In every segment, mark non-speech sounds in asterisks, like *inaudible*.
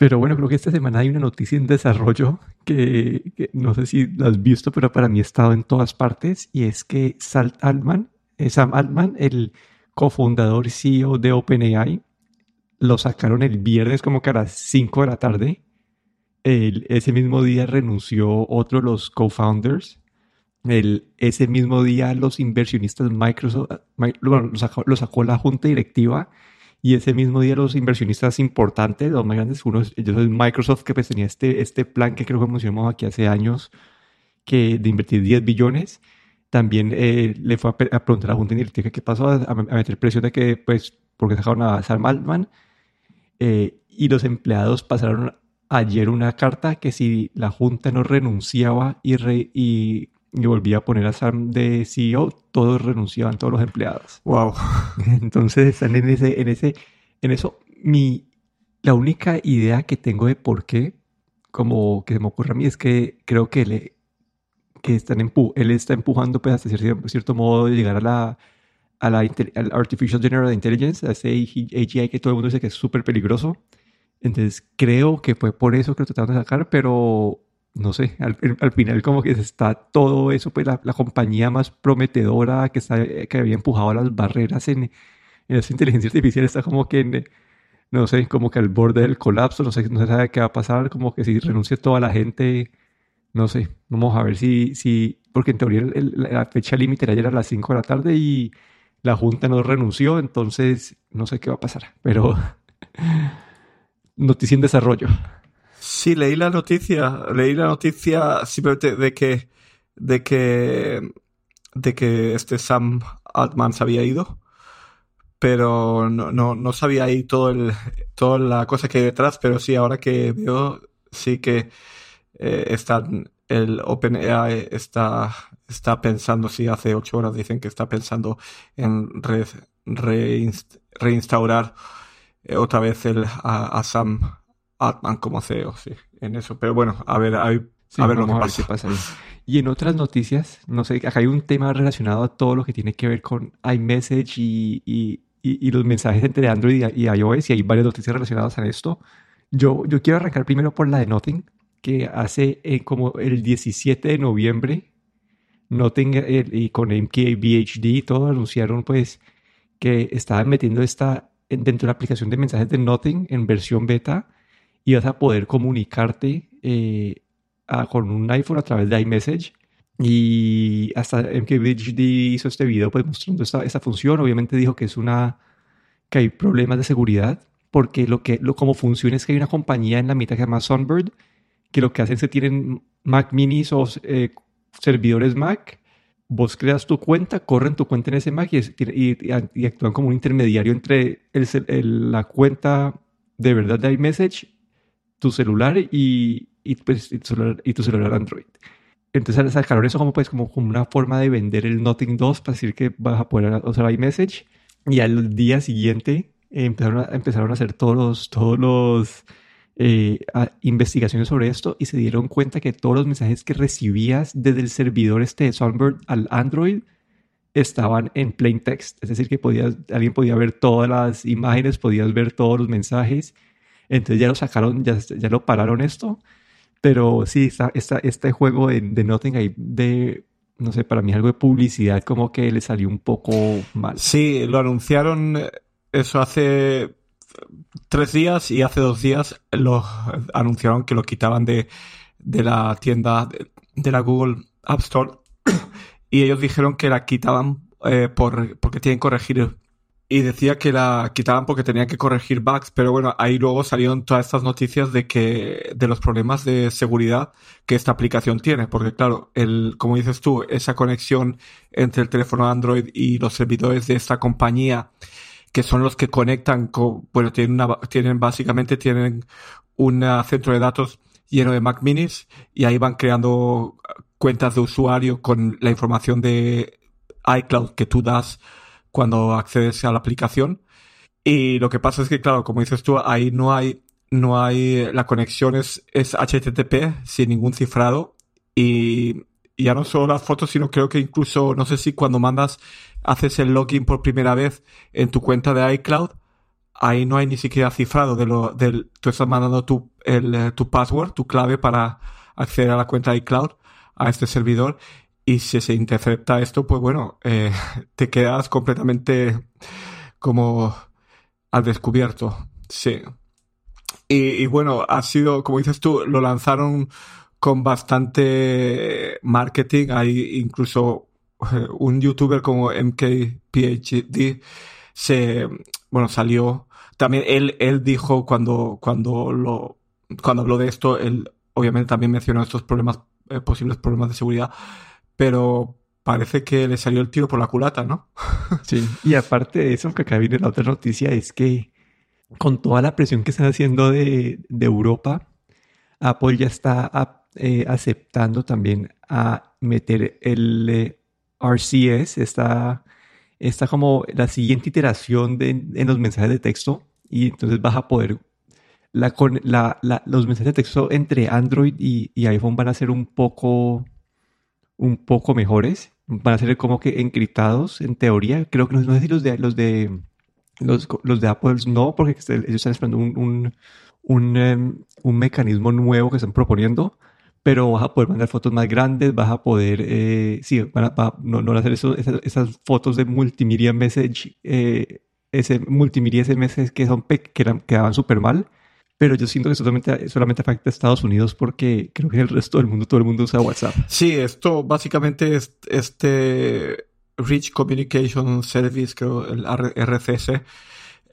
Pero bueno, creo que esta semana hay una noticia en desarrollo que, no sé si la has visto, pero para mí ha estado en todas partes y es que Salt Altman, eh, Sam Altman, el cofundador y CEO de OpenAI, lo sacaron el viernes como que a las 5 de la tarde. ese mismo día renunció otro de los co-founders. ese mismo día los inversionistas Microsoft, lo sacó la junta directiva y ese mismo día los inversionistas importantes, los más grandes, uno ellos es Microsoft, que pues tenía este, este plan que creo que mencionamos aquí hace años, que de invertir 10 billones, también eh, le fue a, preguntar a la Junta Directiva qué pasó, a, meter presión de que, pues, porque dejaron a Sam Altman, eh, y los empleados pasaron ayer una carta que si la Junta no renunciaba y, y y volvía a poner a Sam de CEO, todos renunciaban, todos los empleados. Wow. *laughs* Entonces están en ese, en ese, en eso. Mi, la única idea que tengo de por qué, como que se me ocurre a mí, es que creo que él, que están empu él está empujando, pues, hasta cierto, cierto modo, de llegar a la, a la Artificial General Intelligence, a ese AGI que todo el mundo dice que es súper peligroso. Entonces creo que fue por eso que lo trataron de sacar, pero no sé, al, final como que está todo eso, pues la, compañía más prometedora que, está, que había empujado las barreras en, en esa inteligencia artificial está como que, no sé, como que al borde del colapso, no sé, no se sabe qué va a pasar, como que si renuncia toda la gente, no sé, vamos a ver si, si porque en teoría la fecha límite era ayer a las 5 de la tarde y la Junta no renunció, entonces no sé qué va a pasar, pero *laughs* noticia en desarrollo. Sí, leí la noticia, leí la noticia simplemente de que, de que, de que este Sam Altman se había ido, pero no, no, no sabía ahí todo el, toda la cosa que hay detrás, pero sí, ahora que veo, sí que eh, están, el OpenAI está, está pensando, sí, hace ocho horas dicen que está pensando en reinstaurar eh, otra vez el, a Sam Atman como CEO, sí, en eso. Pero bueno, a ver, a ver lo que pasa. Y en otras noticias, no sé, acá hay un tema relacionado a todo lo que tiene que ver con iMessage y, y, y, los mensajes entre Android y, iOS, y hay varias noticias relacionadas a esto. Yo, yo quiero arrancar primero por la de Nothing, que hace eh, como el 17 de noviembre, Nothing eh, y con MKBHD y todo anunciaron pues que estaban metiendo esta dentro de la aplicación de mensajes de Nothing en versión beta y vas a poder comunicarte eh, con un iPhone a través de iMessage. Y hasta MKBHD hizo este video pues mostrando esta, esta, función. Obviamente dijo que es una que hay problemas de seguridad porque lo que lo como funciona es que hay una compañía en la mitad que se llama Sunbird que lo que hacen es que tienen Mac Minis o eh, servidores Mac. Vos creas tu cuenta, corren tu cuenta en ese Mac y, y, actúan como un intermediario entre el, la cuenta de verdad de iMessage tu celular y, y, pues, y, tu, celular, y tu celular Android. Entonces sacaron eso como, pues, como, como una forma de vender el Nothing 2 para decir que vas a poder usar iMessage. Y al día siguiente eh, empezaron, a, empezaron a hacer todos los, todos los eh, investigaciones sobre esto y se dieron cuenta que todos los mensajes que recibías desde el servidor este de Sunbird al Android estaban en plain text. Es decir, que podías, alguien podía ver todas las imágenes, podías ver todos los mensajes entonces ya lo sacaron, ya, ya lo pararon esto. Pero sí, está, este juego de, de Nothing ahí de, no sé, para mí algo de publicidad como que le salió un poco mal. Sí, lo anunciaron eh, eso hace tres días y hace dos días lo anunciaron que lo quitaban de, de la tienda de, la Google App Store *coughs* y ellos dijeron que la quitaban eh, por, porque tienen que corregir y decía que la quitaban porque tenían que corregir bugs, pero bueno, ahí luego salieron todas estas noticias de que, de los problemas de seguridad que esta aplicación tiene, porque claro, el, como dices tú, esa conexión entre el teléfono Android y los servidores de esta compañía, que son los que conectan con, bueno, tienen una, tienen, básicamente tienen un centro de datos lleno de Mac minis y ahí van creando cuentas de usuario con la información de iCloud que tú das cuando accedes a la aplicación. Y lo que pasa es que, claro, como dices tú, ahí no hay, no hay, la conexión es, es HTTP sin ningún cifrado. Y, ya no solo las fotos, sino creo que incluso, no sé si cuando mandas, haces el login por primera vez en tu cuenta de iCloud, ahí no hay ni siquiera cifrado de lo del tú estás mandando tu el, tu password, tu clave para acceder a la cuenta de iCloud a este servidor y si se intercepta esto, pues bueno, eh, *laughs* te quedas completamente como al descubierto. Sí. Y, bueno, ha sido, como dices tú, lo lanzaron con bastante marketing. Hay incluso eh, un youtuber como MKPHD se, bueno, salió. También él, él dijo cuando, cuando lo, cuando habló de esto, él obviamente también mencionó estos problemas, eh, posibles problemas de seguridad, pero parece que le salió el tiro por la culata, ¿no? *laughs* Sí, y aparte de eso, que acá viene la otra noticia, es que con toda la presión que están haciendo de, de Europa, Apple ya está eh, aceptando también a meter el eh, RCS, está, está como la siguiente iteración de, en los mensajes de texto y entonces vas a poder, la, la, la, los mensajes de texto entre Android y, y, iPhone van a ser un poco, un poco mejores, van a ser como que encriptados en teoría, creo que no, no sé si los de, los de los, de Apple no, porque ellos están esperando un, un, un, um, un, mecanismo nuevo que están proponiendo, pero vas a poder mandar fotos más grandes, vas a poder, eh, sí, van a, va, no, no van a hacer eso, esas, esas, fotos de multimedia message, eh, ese multimedia SMS que, son que eran, quedaban súper mal. Pero yo siento que solamente, solamente afecta a Estados Unidos porque creo que en el resto del mundo todo el mundo usa WhatsApp. Sí, esto básicamente es este Rich Communication Service, creo, el RCS,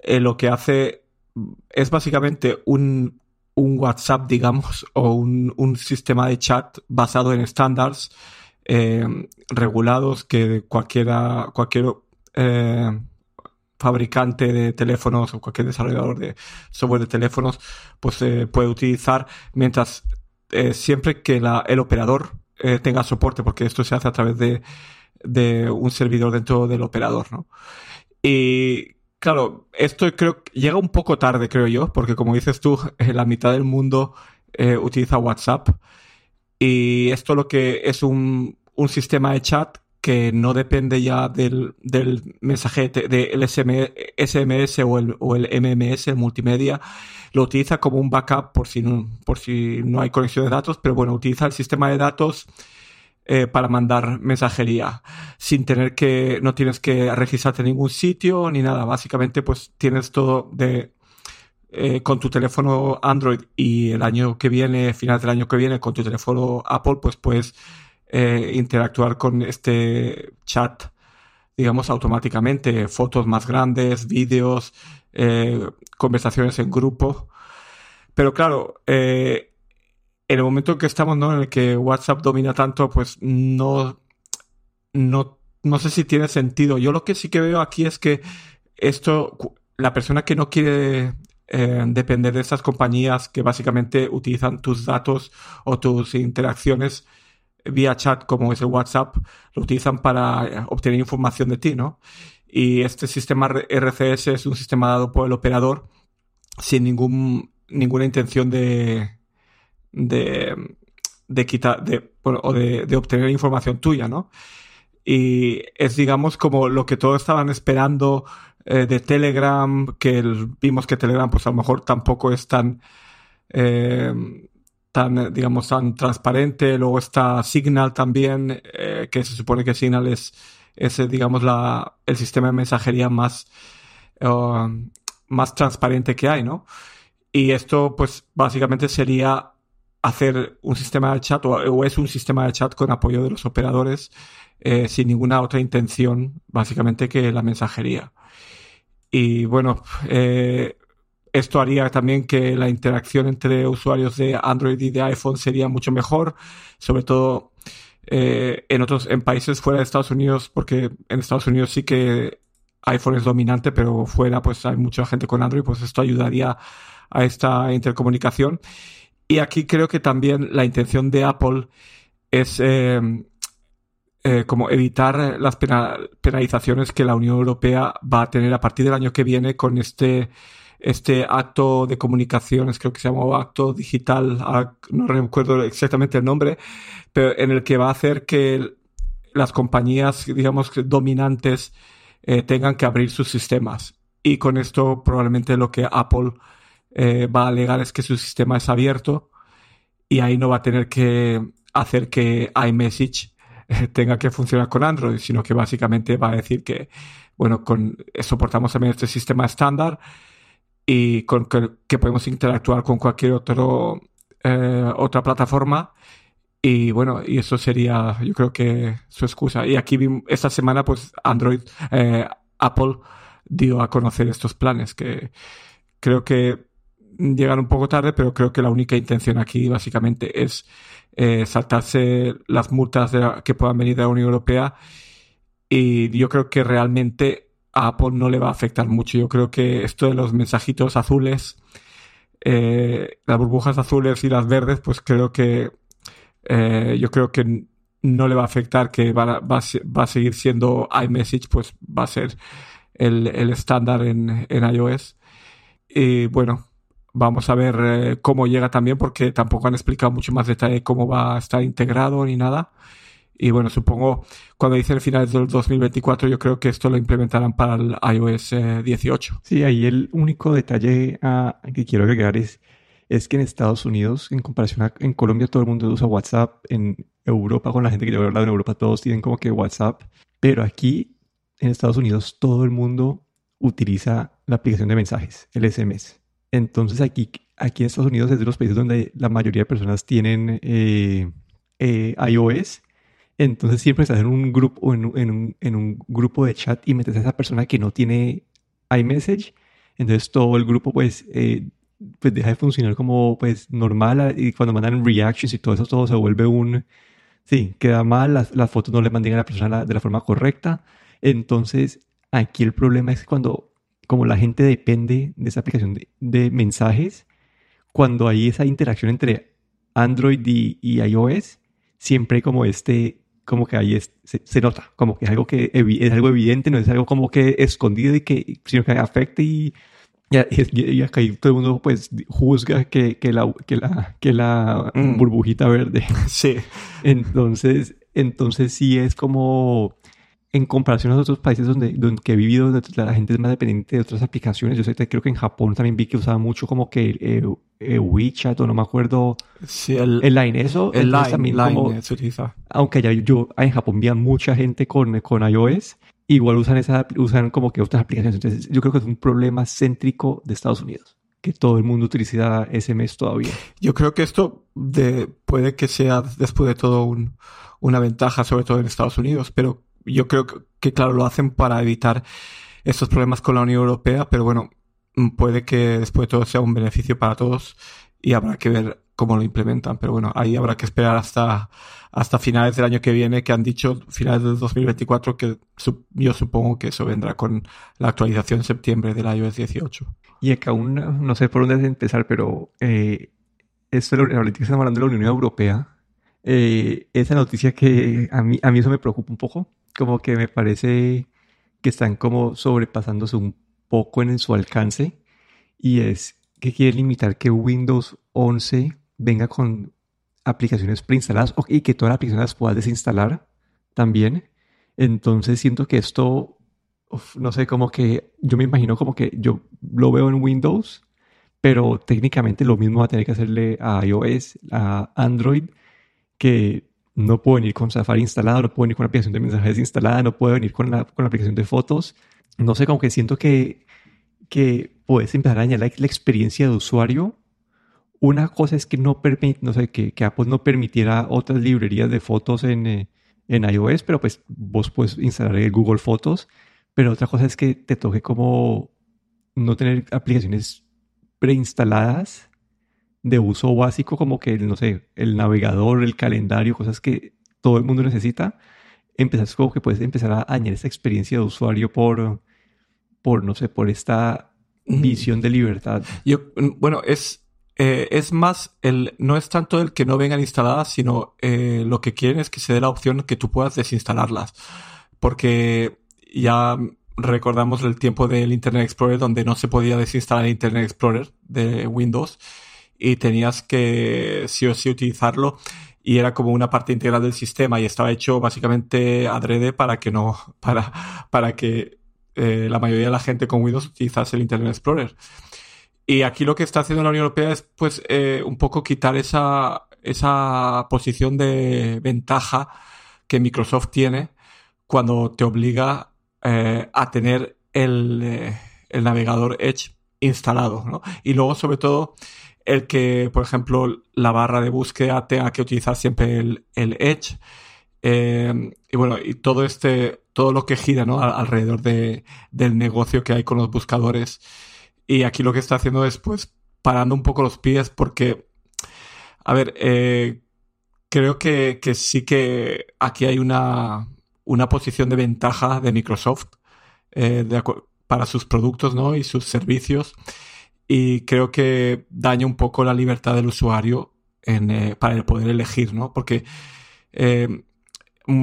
eh, lo que hace es básicamente un, un WhatsApp, digamos, o un, un, sistema de chat basado en estándares eh, regulados que cualquiera, cualquier eh, fabricante de teléfonos o cualquier desarrollador de software de teléfonos pues eh, puede utilizar mientras eh, siempre que la, el operador eh, tenga soporte, porque esto se hace a través de de un servidor dentro del operador, ¿no? Y claro, esto creo llega un poco tarde, creo yo, porque como dices tú, la mitad del mundo utiliza WhatsApp y esto lo que es un, un sistema de chat que no depende ya del, del mensaje del SMS o el, o el MMS, el multimedia, lo utiliza como un backup por si, no, por si no hay conexión de datos, pero bueno, utiliza el sistema de datos eh, para mandar mensajería sin tener que, no tienes que registrarte en ningún sitio ni nada. Básicamente, pues tienes todo de, eh, con tu teléfono Android y el año que viene, final del año que viene, con tu teléfono Apple, pues puedes eh, interactuar con este chat, digamos, automáticamente. Fotos más grandes, vídeos, eh, conversaciones en grupo. Pero claro, eh, en el momento que estamos, ¿no? En el que WhatsApp domina tanto, pues no, no, no sé si tiene sentido. Yo lo que sí que veo aquí es que esto, la persona que no quiere depender de estas compañías que básicamente utilizan tus datos o tus interacciones vía chat como es el WhatsApp, lo utilizan para eh, obtener información de ti, ¿no? Y este sistema RCS es un sistema dado por el operador sin ningún, ninguna intención de, de, quitar, de, o de, de, obtener información tuya, ¿no? Y es, digamos, como lo que todos estaban esperando eh, de Telegram, que el, vimos que Telegram, pues a lo mejor tampoco es tan, eh, tan, digamos, tan transparente. Luego está Signal también, eh, que se supone que Signal es, es digamos, la, el sistema de mensajería más, uh, más transparente que hay, ¿no? Y esto, pues, básicamente sería hacer un sistema de chat o, es un sistema de chat con apoyo de los operadores eh, sin ninguna otra intención básicamente que la mensajería. Y bueno, eh, esto haría también que la interacción entre usuarios de Android y de iPhone sería mucho mejor, sobre todo eh, en otros en países fuera de Estados Unidos, porque en Estados Unidos sí que iPhone es dominante, pero fuera pues hay mucha gente con Android, pues esto ayudaría a esta intercomunicación. Y aquí creo que también la intención de Apple es eh, eh, como evitar las penalizaciones que la Unión Europea va a tener a partir del año que viene con este, este acto de comunicaciones, creo que se llama acto digital, no recuerdo exactamente el nombre, pero en el que va a hacer que las compañías, digamos, dominantes eh, tengan que abrir sus sistemas. y con esto probablemente lo que Apple eh, va a alegar es que su sistema es abierto y ahí no va a tener que hacer que iMessage eh, tenga que funcionar con Android, sino que básicamente va a decir que, bueno, soportamos también este sistema estándar y con que, podemos interactuar con cualquier otro, eh, otra plataforma. Y bueno, y eso sería, yo creo que su excusa. Y aquí esta semana, pues Android, eh, Apple dio a conocer estos planes que creo que llegan un poco tarde, pero creo que la única intención aquí básicamente es eh, saltarse las multas que puedan venir de la Unión Europea. Y yo creo que realmente a Apple no le va a afectar mucho. Yo creo que esto de los mensajitos azules, eh, las burbujas azules y las verdes, pues creo que eh, yo creo que no le va a afectar, que va, va, va a seguir siendo iMessage, pues va a ser el, el estándar en, en iOS. Y bueno, Vamos a ver eh, cómo llega también, porque tampoco han explicado mucho más detalle cómo va a estar integrado ni nada. Y bueno, supongo cuando dicen finales del 2024, yo creo que esto lo implementarán para el iOS 18. Eh, sí, ahí el único detalle ah, que quiero agregar es, es que en Estados Unidos, en comparación a en Colombia, todo el mundo usa WhatsApp. En Europa, con la gente que yo he hablado en Europa, todos tienen como que WhatsApp. Pero aquí, en Estados Unidos, todo el mundo utiliza la aplicación de mensajes, el SMS. Entonces aquí, aquí en Estados Unidos es de los países donde la mayoría de personas tienen eh, eh, iOS. Entonces siempre estás en un grupo en, un, en un grupo de chat y metes a esa persona que no tiene iMessage. Entonces todo el grupo pues, eh, pues deja de funcionar como pues normal y cuando mandan reactions y todo eso todo se vuelve un... Sí, queda mal, las, las fotos no le mandan a la persona de la forma correcta. Entonces aquí el problema es cuando como la gente depende de esa aplicación de, mensajes, cuando hay esa interacción entre Android y, iOS, siempre como este, como que ahí se, nota, como que es algo que es algo evidente, no es algo como que escondido y que, sino que afecta y, y, acá todo el mundo pues juzga que, que la, que la, que la mm. burbujita verde. *laughs* Sí. Entonces, entonces sí es como en comparación a otros países donde, donde he vivido, donde la gente es más dependiente de otras aplicaciones. Yo sé, creo que en Japón también vi que usaba mucho como que eh, eh, WeChat o no me acuerdo. Sí, el, el Line, eso. El Line, también line se utiliza. Aunque ya yo en Japón vi a mucha gente con, con iOS, igual usan, esa, usan como que otras aplicaciones. Entonces yo creo que es un problema céntrico de Estados Unidos que todo el mundo utiliza SMS todavía. Yo creo que esto de, puede que sea después de todo un, una ventaja, sobre todo en Estados Unidos, pero yo creo que, claro, lo hacen para evitar estos problemas con la Unión Europea, pero bueno, puede que después de todo sea un beneficio para todos y habrá que ver cómo lo implementan. Pero bueno, ahí habrá que esperar hasta, hasta finales del año que viene, que han dicho finales del 2024, que yo supongo que eso vendrá con la actualización en septiembre del iOS 18. Y acá aún no sé por dónde empezar, pero eh, esto ahorita que estamos hablando de la Unión Europea, eh, esa noticia que a mí, a mí eso me preocupa un poco, como que me parece que están como sobrepasándose un poco en su alcance y es que quieren limitar que Windows 11 venga con aplicaciones preinstaladas y que todas las aplicaciones las puedas desinstalar también. Entonces siento que esto, no sé, como que yo me imagino como que yo lo veo en Windows, pero técnicamente lo mismo va a tener que hacerle a iOS, a Android, que no puedo venir con Safari instalado, no puedo venir con la aplicación de mensajes instalada, no puedo venir con la, con la aplicación de fotos. No sé, como que siento que, que puedes empezar a añadir la, experiencia de usuario. Una cosa es que no permite, no sé, que, que, Apple no permitiera otras librerías de fotos en, eh, en iOS, pero pues vos puedes instalar el Google Fotos. Pero otra cosa es que te toque como no tener aplicaciones preinstaladas de uso básico como que, no sé, el navegador, el calendario, cosas que todo el mundo necesita, empezar como que puedes empezar a añadir esa experiencia de usuario por, por no sé, por esta visión de libertad. Yo, mm, bueno, es, eh, es más, el, no es tanto el que no vengan instaladas, sino eh, lo que quieren es que se dé la opción que tú puedas desinstalarlas. Porque ya recordamos el tiempo del Internet Explorer donde no se podía desinstalar el Internet Explorer de Windows y tenías que sí o sí utilizarlo y era como una parte integral del sistema y estaba hecho básicamente adrede para que no, *laughs* para, para que eh, la mayoría de la gente con Windows utilizase el Internet Explorer. Y aquí lo que está haciendo la Unión Europea es, pues, eh, un poco quitar esa, esa posición de ventaja que Microsoft tiene cuando te obliga eh, a tener el, el, navegador Edge instalado. Y luego, sobre todo, el que, por ejemplo, la barra de búsqueda tenga que utilizar siempre el, el Edge. Y bueno, y todo este, todo lo que gira ¿no? alrededor de, del negocio que hay con los buscadores. Y aquí lo que está haciendo es pues parando un poco los pies porque, a ver, eh, creo que, sí que aquí hay una, una posición de ventaja de Microsoft eh, para sus productos ¿no? y sus servicios. Y creo que daña un poco la libertad del usuario en, eh, para el poder elegir, ¿no? Porque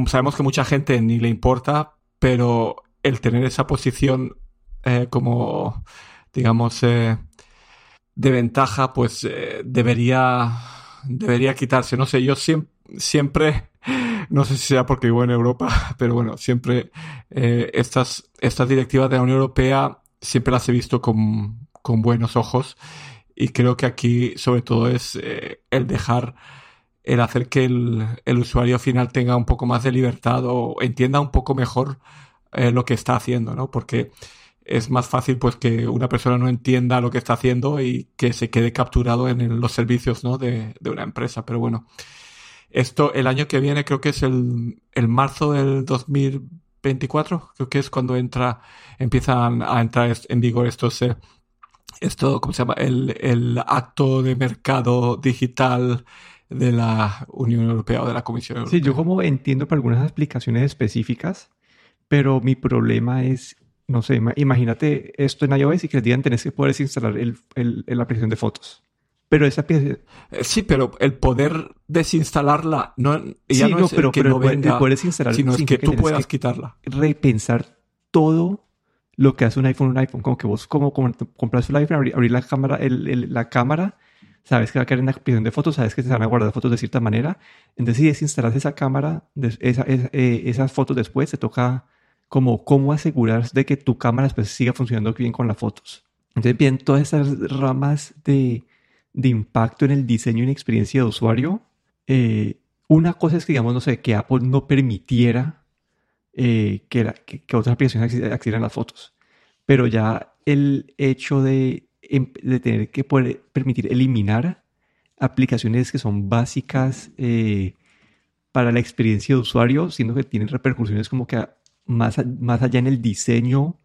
sabemos que mucha gente ni le importa, pero el tener esa posición eh, como, digamos, eh, de ventaja, pues eh, debería, debería quitarse. No sé, yo siempre, siempre, *laughs* no sé si sea porque vivo en Europa, *laughs* pero bueno, siempre estas, estas directivas de la Unión Europea siempre las he visto con, con buenos ojos y creo que aquí sobre todo es el dejar el hacer que el, el, usuario final tenga un poco más de libertad o entienda un poco mejor eh, lo que está haciendo, ¿no? Porque es más fácil pues que una persona no entienda lo que está haciendo y que se quede capturado en los servicios, ¿no? De, de, una empresa. Pero bueno, esto el año que viene creo que es el, el marzo del 2024, creo que es cuando entra, empiezan a entrar en vigor estos, eh, esto, ¿cómo se llama? El, el acto de mercado digital de la Unión Europea o de la Comisión Europea. Sí, yo como entiendo para algunas aplicaciones específicas, pero mi problema es, no sé, imagínate esto en iOS y que les digan tenés que poder instalar el, el, la aplicación de fotos. Pero esa aplicación... Eh, sí, pero el poder desinstalarla no, ya no, es pero, que no venga, puedes instalar sino es que, tú puedas quitarla. Repensar todo lo que hace un iPhone un iPhone. Como que vos como, compras un iPhone, abrir, la cámara, el, la cámara sabes que va a quedar en la aplicación de fotos, sabes que se van a guardar fotos de cierta manera. Entonces, si desinstalas esa cámara, esa, eh, esas fotos después, te toca como cómo asegurar de que tu cámara después siga funcionando bien con las fotos. Entonces, bien, todas esas ramas de, de impacto en el diseño y en la experiencia de usuario, eh, una cosa es que, digamos, no sé, que Apple no permitiera eh, que, que, otras aplicaciones accedieran a las fotos. Pero ya el hecho de de tener que poder permitir eliminar aplicaciones que son básicas eh, para la experiencia de usuario, siendo que tienen repercusiones como que más, más allá en el diseño,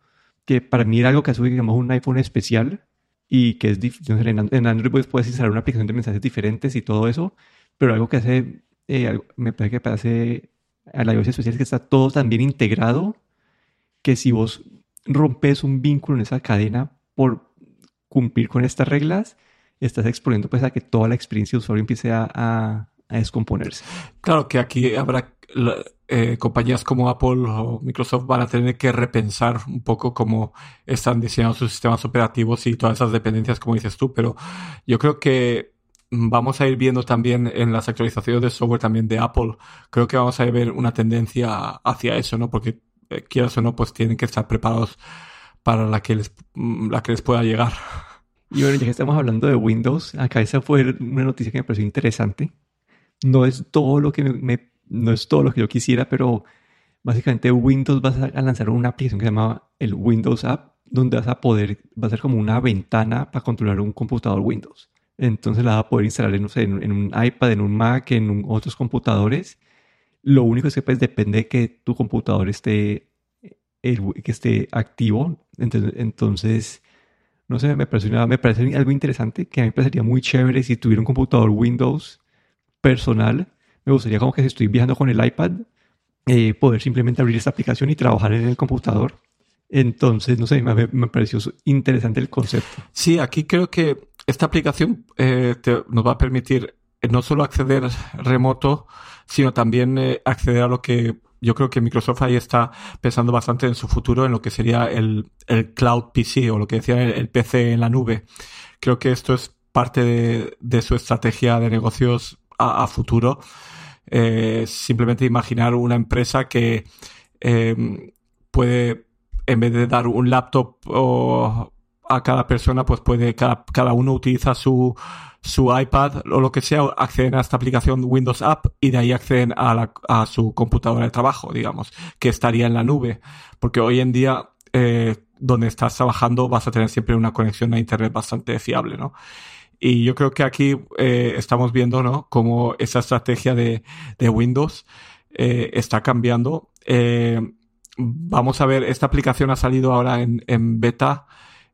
que para mí era algo que hace, digamos, un iPhone especial y que es difícil. En Android pues, puedes instalar una aplicación de mensajes diferentes y todo eso, pero algo que hace, eh, me parece que hace a la iOS especial es que está todo tan bien integrado que si vos rompes un vínculo en esa cadena por cumplir con estas reglas, estás exponiendo pues a que toda la experiencia de usuario empiece a, a, descomponerse. Claro que aquí habrá eh, compañías como Apple o Microsoft van a tener que repensar un poco cómo están diseñando sus sistemas operativos y todas esas dependencias como dices tú, pero yo creo que vamos a ir viendo también en las actualizaciones de software también de Apple, creo que vamos a ver una tendencia hacia eso, ¿no? Porque eh, quieras o no, pues tienen que estar preparados para la que les, mm, la que les pueda llegar. Y bueno, ya que estamos hablando de Windows, acá esa fue una noticia que me pareció interesante. No es todo lo que me, no es todo lo que yo quisiera, pero básicamente Windows va a lanzar una aplicación que se llama el Windows App, donde vas a poder, va a ser como una ventana para controlar un computador Windows. Entonces la vas a poder instalar en, no sé, en, un iPad, en un Mac, en otros computadores. Lo único es que pues depende de que tu computador esté que esté activo. Entonces, no sé, me parece, me parece algo interesante que a mí me parecería muy chévere si tuviera un computador Windows personal. Me gustaría como que si estoy viajando con el iPad, eh, poder simplemente abrir esta aplicación y trabajar en el computador. Entonces, no sé, me, me pareció interesante el concepto. Sí, aquí creo que esta aplicación eh, nos va a permitir eh, no solo acceder remoto, sino también acceder a lo que yo creo que Microsoft ahí está pensando bastante en su futuro, en lo que sería el, el cloud PC o lo que decía el, PC en la nube. Creo que esto es parte de, su estrategia de negocios a, futuro. Eh, simplemente imaginar una empresa que eh, puede en vez de dar un laptop a cada persona, pues puede, cada, cada uno utiliza su, su iPad o lo que sea, acceden a esta aplicación Windows App y de ahí acceden a, la, a su computadora de trabajo, digamos, que estaría en la nube. Porque hoy en día, eh, donde estás trabajando, vas a tener siempre una conexión a Internet bastante fiable, ¿no? Y yo creo que aquí eh, estamos viendo, ¿no? Cómo esa estrategia de, de Windows eh, está cambiando. Vamos a ver, esta aplicación ha salido ahora en, en beta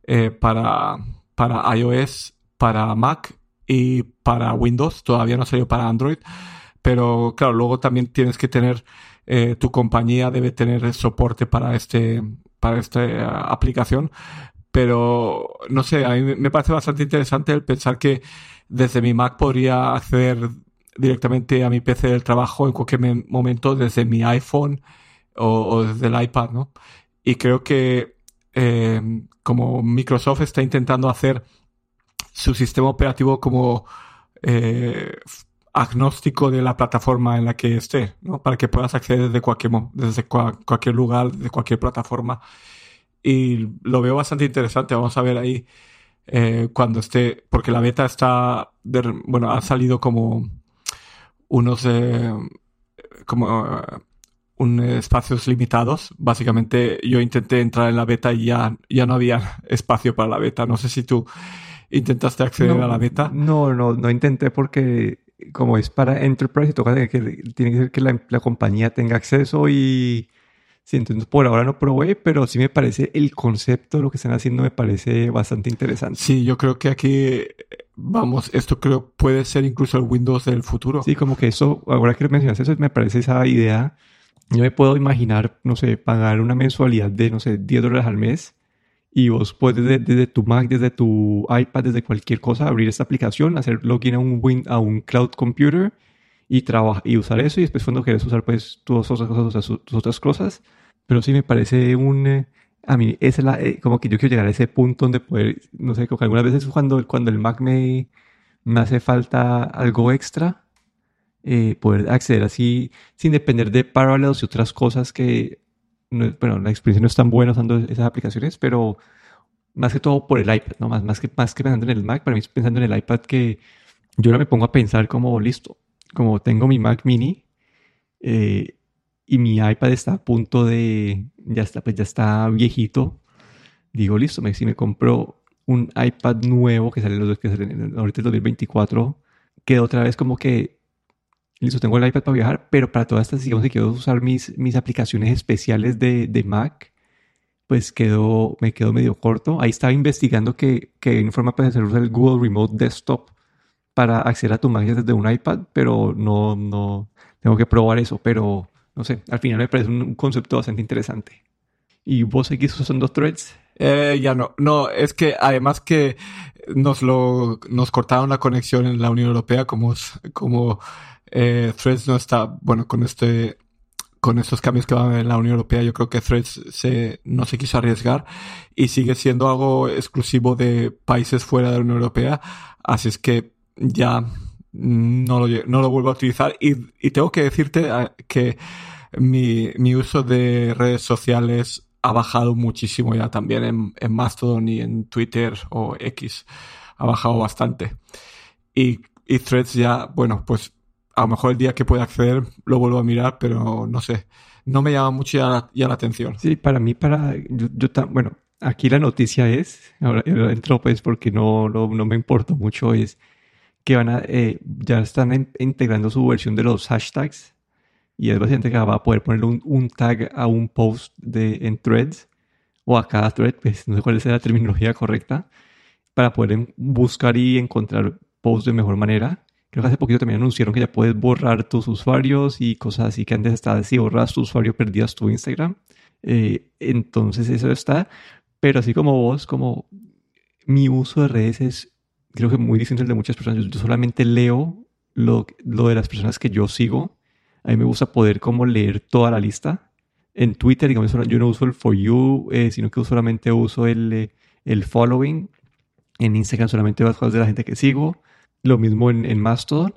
eh, para, para iOS, para Mac y para Windows. Todavía no ha salido para Android. Pero claro, luego también tienes que tener, eh, tu compañía debe tener soporte para este, para esta eh, aplicación. Pero no sé, a mí me parece bastante interesante el pensar que desde mi Mac podría acceder directamente a mi PC del trabajo en cualquier momento desde mi iPhone o, desde el iPad, ¿no? Y creo que como Microsoft está intentando hacer su sistema operativo como eh, agnóstico de la plataforma en la que esté, ¿no? Para que puedas acceder desde cualquier, desde cualquier lugar, de cualquier plataforma. Y lo veo bastante interesante. Vamos a ver ahí eh, cuando esté, porque la beta está, bueno, ha salido como unos, eh, como un espacios limitados. Básicamente yo intenté entrar en la beta y ya, ya no había espacio para la beta. No sé si tú intentaste acceder No, a la beta. No, no, no intenté porque como es para Enterprise, toca que, tiene que ser que la, la compañía tenga acceso y sí, entonces por ahora no probé, pero sí me parece el concepto, lo que están haciendo me parece bastante interesante. Sí, yo creo que aquí, vamos, esto creo puede ser incluso el Windows del futuro. Sí, como que eso, ahora que mencionas eso, me parece esa idea. Yo me puedo imaginar, no sé, pagar una mensualidad de, no sé, 10 dólares al mes y vos puedes desde, desde tu Mac, desde tu iPad, desde cualquier cosa, abrir esta aplicación, hacer login a un, win, a un cloud computer y, trabajar y usar eso y después cuando quieres usar pues tus otras cosas, tus otras cosas. Pero sí me parece un... eh, a mí es la, eh, como que yo quiero llegar a ese punto donde poder, no sé, como que algunas veces cuando, cuando el Mac me, me hace falta algo extra, eh, poder acceder así sin depender de Parallels y otras cosas que, no, bueno, la experiencia no es tan buena usando esas aplicaciones, pero más que todo por el iPad, ¿no? Más, más, que, más que pensando en el Mac, para mí es pensando en el iPad que yo ahora me pongo a pensar como, listo, como tengo mi Mac mini eh, y mi iPad está a punto de, ya está, pues ya está viejito, digo, listo, me, si me compro un iPad nuevo que sale, los, que sale en- ahorita el 2024, quedo otra vez como que, listo, tengo el iPad para viajar, pero para todas estas, digamos que quiero usar mis, mis aplicaciones especiales de, de Mac, pues quedó, me quedó medio corto. Ahí estaba investigando que, que hay una forma para hacer usar el Google Remote Desktop para acceder a tu Mac desde un iPad, pero no, no, tengo que probar eso, pero no sé, al final me parece un, un concepto bastante interesante. ¿Y vos seguís usando threads? Eh, ya no, no, es que además que nos lo, nos cortaron la conexión en la Unión Europea como, como eh, Threads no está, bueno, con este, con estos cambios que van en la Unión Europea, yo creo que Threads se, no se quiso arriesgar y sigue siendo algo exclusivo de países fuera de la Unión Europea, así es que ya no lo, no lo vuelvo a utilizar. Y, y tengo que decirte eh, que mi, mi uso de redes sociales ha bajado muchísimo ya también en, en Mastodon y en Twitter o X. Ha bajado bastante. Y, y Threads ya, bueno, pues a lo mejor el día que pueda acceder lo vuelvo a mirar, pero no sé. No me llama mucho ya la, ya la atención. Sí, para mí, para, yo, yo tam- bueno, aquí la noticia es, ahora, entro pues porque no, no, no me importa mucho, es que van a, eh, ya están in- integrando su versión de los hashtags y es básicamente que va a poder ponerle un, un tag a un post de, en threads o a cada thread, pues no sé cuál es la terminología correcta, para poder buscar y encontrar posts de mejor manera. Creo que hace poquito también anunciaron que ya puedes borrar tus usuarios y cosas así que antes estaba si borras tu usuario perdías tu Instagram. Eh, entonces eso está, pero así como vos, como mi uso de redes es creo que muy distinto al de muchas personas. Yo solamente leo lo, lo de las personas que yo sigo. A mí me gusta poder como leer toda la lista. En Twitter, digamos, yo no uso el For You, eh, sino que solamente uso el, eh, el Following. En Instagram solamente veo las cosas de la gente que sigo. Lo mismo en, en Mastodon.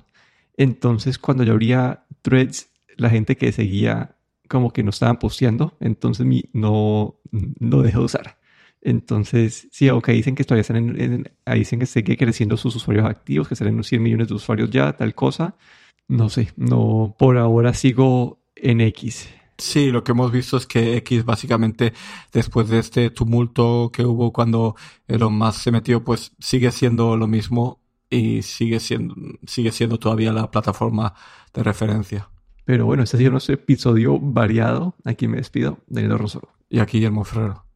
Entonces, cuando yo abría threads, la gente que seguía como que no estaban posteando, entonces mi, no, no dejé de usar. Entonces, sí, aunque dicen que todavía están en, ahí dicen que sigue creciendo sus usuarios activos, que salen unos 100 millones de usuarios ya, tal cosa. No sé, no, por ahora sigo en X. Sí, lo que hemos visto es que X básicamente después de este tumulto que hubo cuando Elon Musk se metió, pues sigue siendo lo mismo y sigue siendo, sigue siendo todavía la plataforma de referencia. Pero bueno, este ha sido nuestro episodio variado. Aquí me despido, Daniel Rosoro. Y aquí Guillermo Ferrero.